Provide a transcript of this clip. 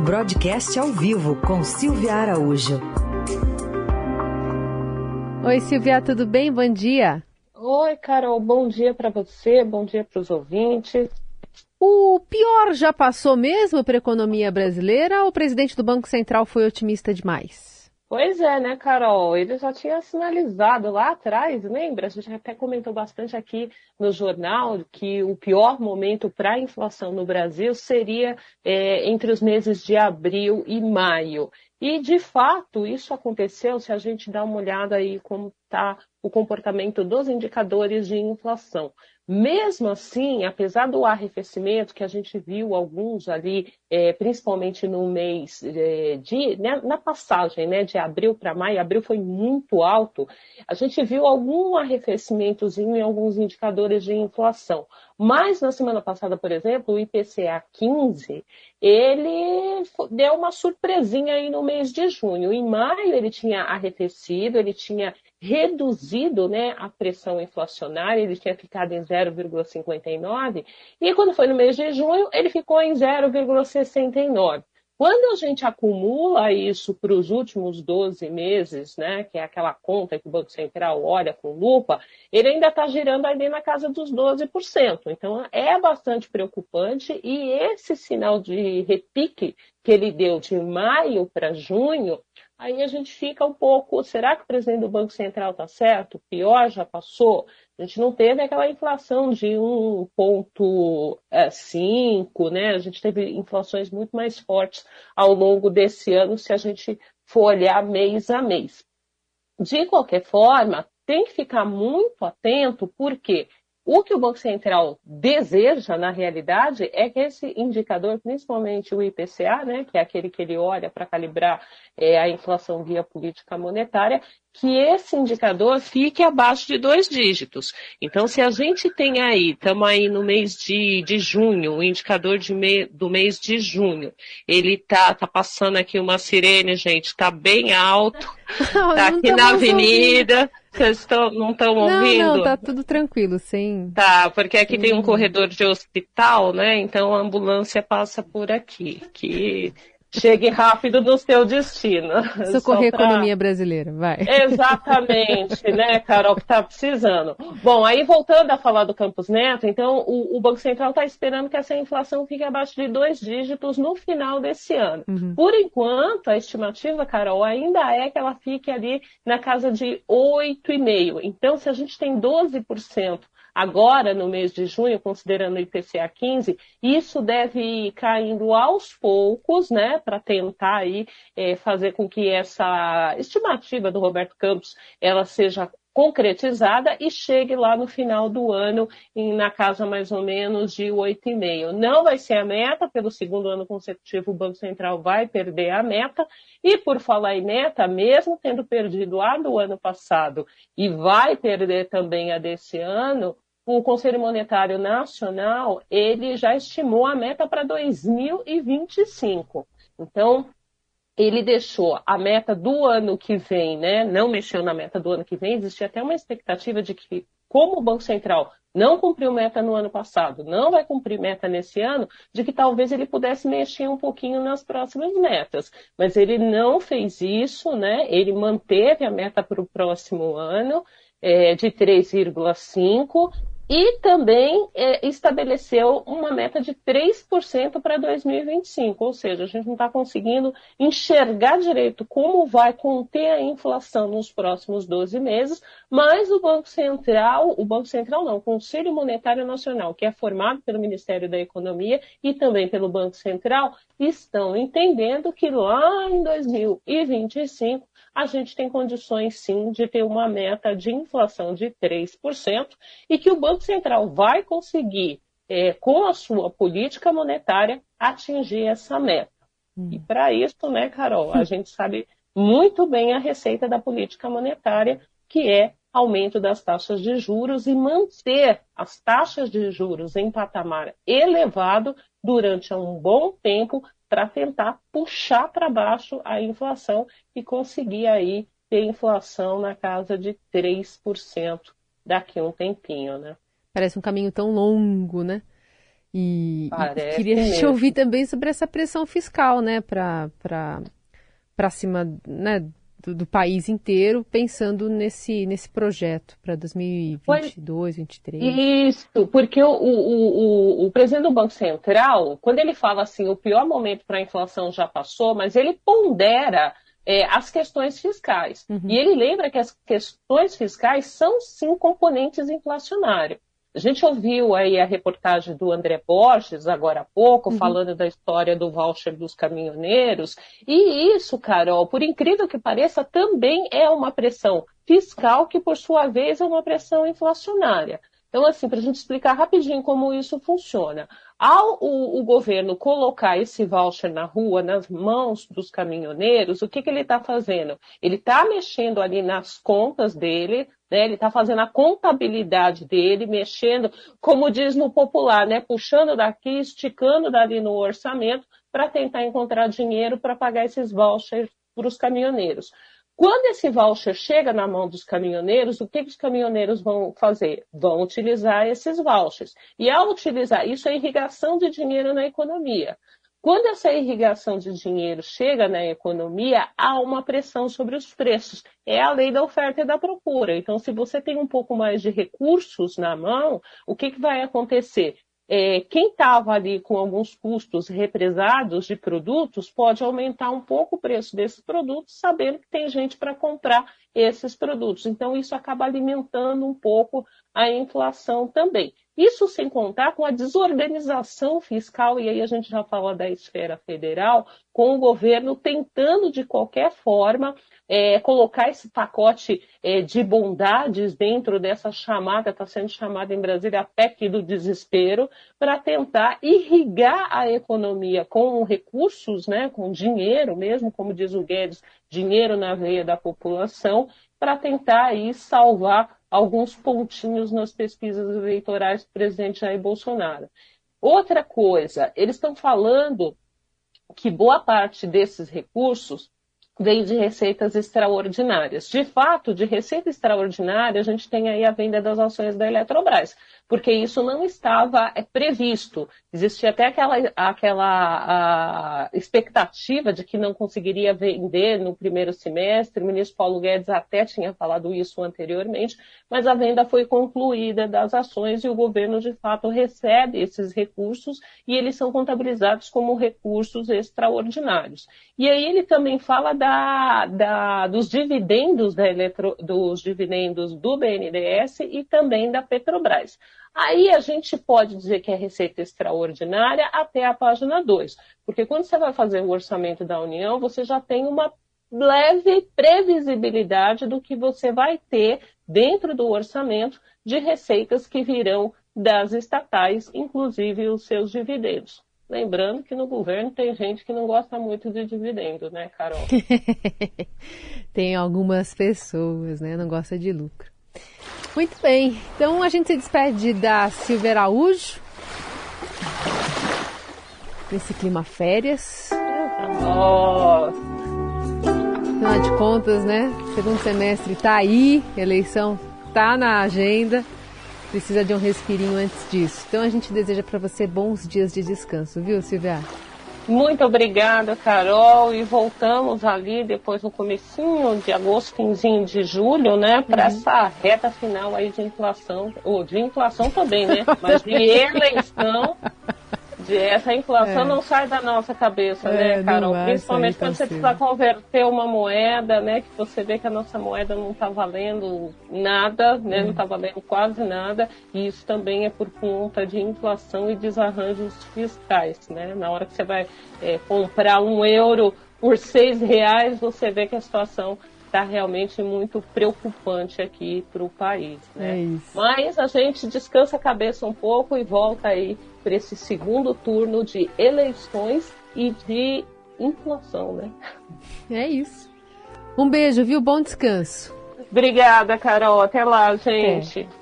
Broadcast ao vivo com Silvia Araújo. Oi, Silvia, tudo bem? Bom dia. Oi, Carol, bom dia para você, bom dia para os ouvintes. O pior já passou mesmo para a economia brasileira ou o presidente do Banco Central foi otimista demais? Pois é, né, Carol? Ele já tinha sinalizado lá atrás, lembra? A gente até comentou bastante aqui no jornal que o pior momento para a inflação no Brasil seria é, entre os meses de abril e maio. E, de fato, isso aconteceu se a gente dá uma olhada aí como está o comportamento dos indicadores de inflação. Mesmo assim, apesar do arrefecimento que a gente viu alguns ali, é, principalmente no mês é, de, né, na passagem né, de abril para maio, abril foi muito alto, a gente viu algum arrefecimentozinho em alguns indicadores de inflação. Mas na semana passada, por exemplo, o IPCA 15, ele deu uma surpresinha aí no mês de junho. Em maio ele tinha arrefecido, ele tinha reduzido né, a pressão inflacionária, ele tinha ficado em 0,59, e quando foi no mês de junho, ele ficou em 0,69. Quando a gente acumula isso para os últimos 12 meses, né, que é aquela conta que o Banco Central olha com lupa, ele ainda está girando ali na casa dos 12%. Então é bastante preocupante e esse sinal de repique que ele deu de maio para junho aí a gente fica um pouco, será que o presidente do Banco Central está certo? Pior já passou? A gente não teve aquela inflação de 1,5, é, né? A gente teve inflações muito mais fortes ao longo desse ano, se a gente for olhar mês a mês. De qualquer forma, tem que ficar muito atento, porque o que o Banco Central deseja, na realidade, é que esse indicador, principalmente o IPCA, né, que é aquele que ele olha para calibrar é, a inflação via política monetária, que esse indicador fique abaixo de dois dígitos. Então, se a gente tem aí, estamos aí no mês de, de junho, o indicador me, do mês de junho, ele tá, tá passando aqui uma sirene, gente, está bem alto, está aqui na avenida. Ouvindo. Vocês tão, não estão ouvindo? Não, não, tá tudo tranquilo, sim. Tá, porque aqui sim. tem um corredor de hospital, né? Então a ambulância passa por aqui. Que chegue rápido no seu destino. Socorrer pra... a economia brasileira, vai. Exatamente, né, Carol, que está precisando. Bom, aí voltando a falar do Campos Neto, então o, o Banco Central está esperando que essa inflação fique abaixo de dois dígitos no final desse ano. Uhum. Por enquanto, a estimativa, Carol, ainda é que ela fique ali na casa de 8,5%. Então, se a gente tem 12% agora no mês de junho, considerando o IPCA 15, isso deve ir caindo aos poucos, né, para tentar aí é, fazer com que essa estimativa do Roberto Campos ela seja concretizada e chegue lá no final do ano em, na casa mais ou menos de 8,5. Não vai ser a meta, pelo segundo ano consecutivo o Banco Central vai perder a meta, e por falar em meta, mesmo tendo perdido a do ano passado e vai perder também a desse ano, o Conselho Monetário Nacional ele já estimou a meta para 2025. Então, ele deixou a meta do ano que vem, né? Não mexeu na meta do ano que vem. Existia até uma expectativa de que, como o Banco Central não cumpriu meta no ano passado, não vai cumprir meta nesse ano, de que talvez ele pudesse mexer um pouquinho nas próximas metas. Mas ele não fez isso, né? Ele manteve a meta para o próximo ano. É, de 3,5 e também é, estabeleceu uma meta de 3% para 2025, ou seja, a gente não está conseguindo enxergar direito como vai conter a inflação nos próximos 12 meses, mas o Banco Central, o Banco Central não, o Conselho Monetário Nacional, que é formado pelo Ministério da Economia e também pelo Banco Central, estão entendendo que lá em 2025 a gente tem condições sim de ter uma meta de inflação de 3% e que o Banco Central vai conseguir, é, com a sua política monetária, atingir essa meta. Hum. E para isso, né, Carol, a gente sabe muito bem a receita da política monetária, que é aumento das taxas de juros e manter as taxas de juros em patamar elevado durante um bom tempo para tentar puxar para baixo a inflação e conseguir aí ter inflação na casa de 3% daqui a um tempinho, né? Parece um caminho tão longo, né? E, e queria mesmo. te ouvir também sobre essa pressão fiscal, né, para cima né, do, do, país inteiro, pensando nesse, nesse projeto para 2022, 2023. Isso, porque o, o, o, o presidente do Banco Central, quando ele fala assim, o pior momento para a inflação já passou, mas ele pondera é, as questões fiscais. Uhum. E ele lembra que as questões fiscais são sim componentes inflacionários. A gente ouviu aí a reportagem do André Borges agora há pouco, uhum. falando da história do voucher dos caminhoneiros. E isso, Carol, por incrível que pareça, também é uma pressão fiscal que, por sua vez, é uma pressão inflacionária. Então, assim, para a gente explicar rapidinho como isso funciona. Ao o, o, governo colocar esse voucher na rua, nas mãos dos caminhoneiros, o que, que ele está fazendo? Ele está mexendo ali nas contas dele, né? ele está fazendo a contabilidade dele, mexendo, como diz no popular, né? puxando daqui, esticando dali no orçamento, para tentar encontrar dinheiro para pagar esses vouchers para os caminhoneiros. Quando esse voucher chega na mão dos caminhoneiros, o que, os caminhoneiros vão fazer? Vão utilizar esses vouchers. E ao utilizar, isso é irrigação de dinheiro na economia. Quando essa irrigação de dinheiro chega na economia, há uma pressão sobre os preços. É a lei da oferta e da procura. Então, se você tem um pouco mais de recursos na mão, o que, que vai acontecer? É, quem estava ali com alguns custos represados de produtos pode aumentar um pouco o preço desses produtos, sabendo que tem gente para comprar esses produtos. Então, isso acaba alimentando um pouco a inflação também. Isso sem contar com a desorganização fiscal, e aí a gente já fala da esfera federal, com o governo tentando de qualquer forma é, colocar esse pacote é, de bondades dentro dessa chamada, está sendo chamada em Brasília a PEC do desespero, para tentar irrigar a economia com recursos, né, com dinheiro mesmo, como diz o Guedes, dinheiro na veia da população, para tentar aí salvar alguns pontinhos nas pesquisas eleitorais do presidente Jair Bolsonaro. Outra coisa, eles estão falando que boa parte desses recursos vem de receitas extraordinárias. De fato, de receita extraordinária, a gente tem aí a venda das ações da Eletrobras porque isso não estava é, previsto. Existia até aquela, aquela expectativa de que não conseguiria vender no primeiro semestre. O ministro Paulo Guedes até tinha falado isso anteriormente, mas a venda foi concluída das ações e o governo, de fato, recebe esses recursos e eles são contabilizados como recursos extraordinários. E aí ele também fala da, da, dos dividendos da eletro, dos dividendos do BNDES e também da Petrobras. Aí a gente pode dizer que é receita extraordinária até a página 2, porque quando você vai fazer o orçamento da União, você já tem uma leve previsibilidade do que você vai ter dentro do orçamento de receitas que virão das estatais, inclusive os seus dividendos. Lembrando que no governo tem gente que não gosta muito de dividendo, né, Carol? tem algumas pessoas, né, não gosta de lucro. Muito bem, então a gente se despede da Silvia Araújo. Nesse clima férias. Nossa! Afinal de contas, né? Segundo semestre tá aí, eleição tá na agenda. Precisa de um respirinho antes disso. Então a gente deseja para você bons dias de descanso, viu, Silvia? Muito obrigada, Carol. E voltamos ali depois no comecinho de agosto, finzinho de julho, né? Para uhum. essa reta final aí de inflação, ou de inflação também, né? Mas de eleição essa inflação é. não sai da nossa cabeça, né, é, né, Carol? Principalmente quando você precisa converter uma moeda, né? Que você vê que a nossa moeda não está valendo nada, né? Não está valendo quase nada. E isso também é por conta de inflação e desarranjos fiscais, né? Na hora que você vai é, comprar um euro por seis reais, você vê que a situação está realmente muito preocupante aqui para o país. Né? É Mas a gente descansa a cabeça um pouco e volta aí para esse segundo turno de eleições e de inflação, né? É isso. Um beijo, viu? Bom descanso. Obrigada, Carol. Até lá, gente. É.